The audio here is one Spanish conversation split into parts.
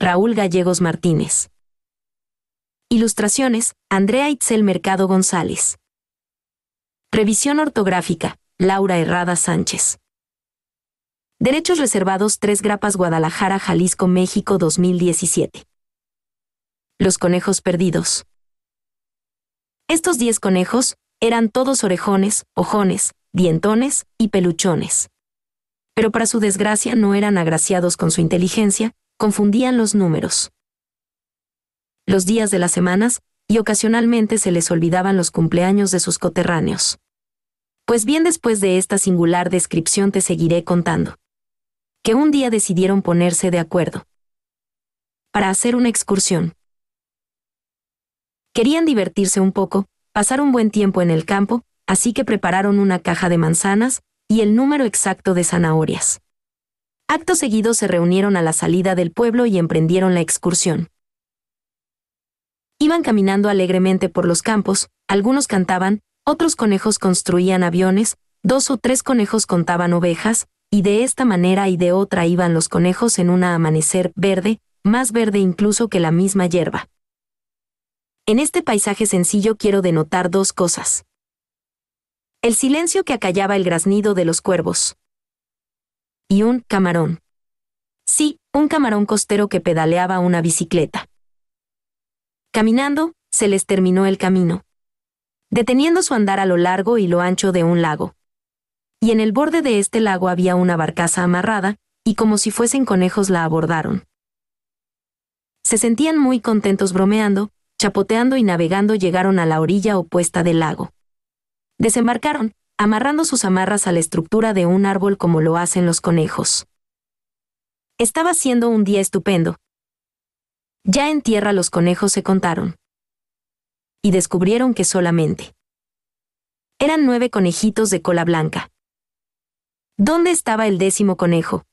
Raúl Gallegos Martínez. Ilustraciones, Andrea Itzel Mercado González. Revisión ortográfica, Laura Herrada Sánchez. Derechos reservados 3 Grapas Guadalajara, Jalisco, México 2017. Los conejos perdidos. Estos 10 conejos eran todos orejones, ojones, dientones y peluchones. Pero para su desgracia no eran agraciados con su inteligencia, confundían los números los días de las semanas, y ocasionalmente se les olvidaban los cumpleaños de sus coterráneos. Pues bien después de esta singular descripción te seguiré contando. Que un día decidieron ponerse de acuerdo. Para hacer una excursión. Querían divertirse un poco, pasar un buen tiempo en el campo, así que prepararon una caja de manzanas y el número exacto de zanahorias. Acto seguido se reunieron a la salida del pueblo y emprendieron la excursión. Iban caminando alegremente por los campos, algunos cantaban, otros conejos construían aviones, dos o tres conejos contaban ovejas, y de esta manera y de otra iban los conejos en un amanecer verde, más verde incluso que la misma hierba. En este paisaje sencillo quiero denotar dos cosas. El silencio que acallaba el graznido de los cuervos. Y un camarón. Sí, un camarón costero que pedaleaba una bicicleta. Caminando, se les terminó el camino. Deteniendo su andar a lo largo y lo ancho de un lago. Y en el borde de este lago había una barcaza amarrada, y como si fuesen conejos la abordaron. Se sentían muy contentos bromeando, chapoteando y navegando llegaron a la orilla opuesta del lago. Desembarcaron, amarrando sus amarras a la estructura de un árbol como lo hacen los conejos. Estaba siendo un día estupendo, ya en tierra los conejos se contaron. Y descubrieron que solamente eran nueve conejitos de cola blanca. ¿Dónde estaba el décimo conejo?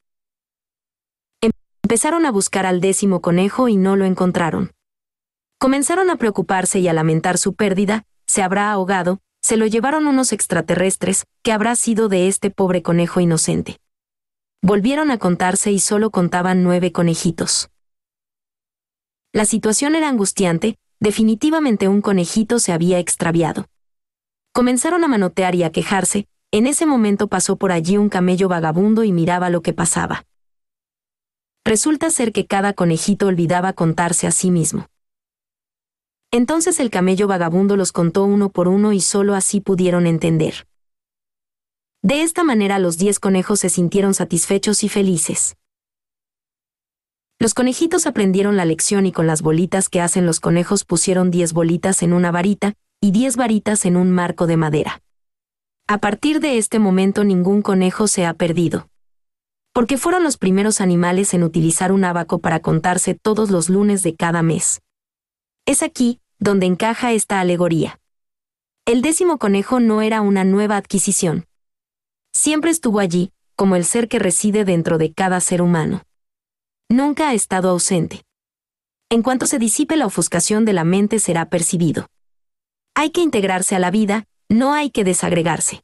Empezaron a buscar al décimo conejo y no lo encontraron. Comenzaron a preocuparse y a lamentar su pérdida, se habrá ahogado, se lo llevaron unos extraterrestres, que habrá sido de este pobre conejo inocente. Volvieron a contarse y solo contaban nueve conejitos. La situación era angustiante, definitivamente un conejito se había extraviado. Comenzaron a manotear y a quejarse, en ese momento pasó por allí un camello vagabundo y miraba lo que pasaba. Resulta ser que cada conejito olvidaba contarse a sí mismo. Entonces el camello vagabundo los contó uno por uno y solo así pudieron entender. De esta manera los diez conejos se sintieron satisfechos y felices. Los conejitos aprendieron la lección y con las bolitas que hacen los conejos pusieron diez bolitas en una varita y diez varitas en un marco de madera. A partir de este momento ningún conejo se ha perdido. Porque fueron los primeros animales en utilizar un abaco para contarse todos los lunes de cada mes. Es aquí donde encaja esta alegoría. El décimo conejo no era una nueva adquisición. Siempre estuvo allí, como el ser que reside dentro de cada ser humano nunca ha estado ausente. En cuanto se disipe la ofuscación de la mente será percibido. Hay que integrarse a la vida, no hay que desagregarse.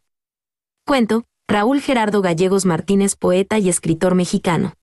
Cuento, Raúl Gerardo Gallegos Martínez, poeta y escritor mexicano.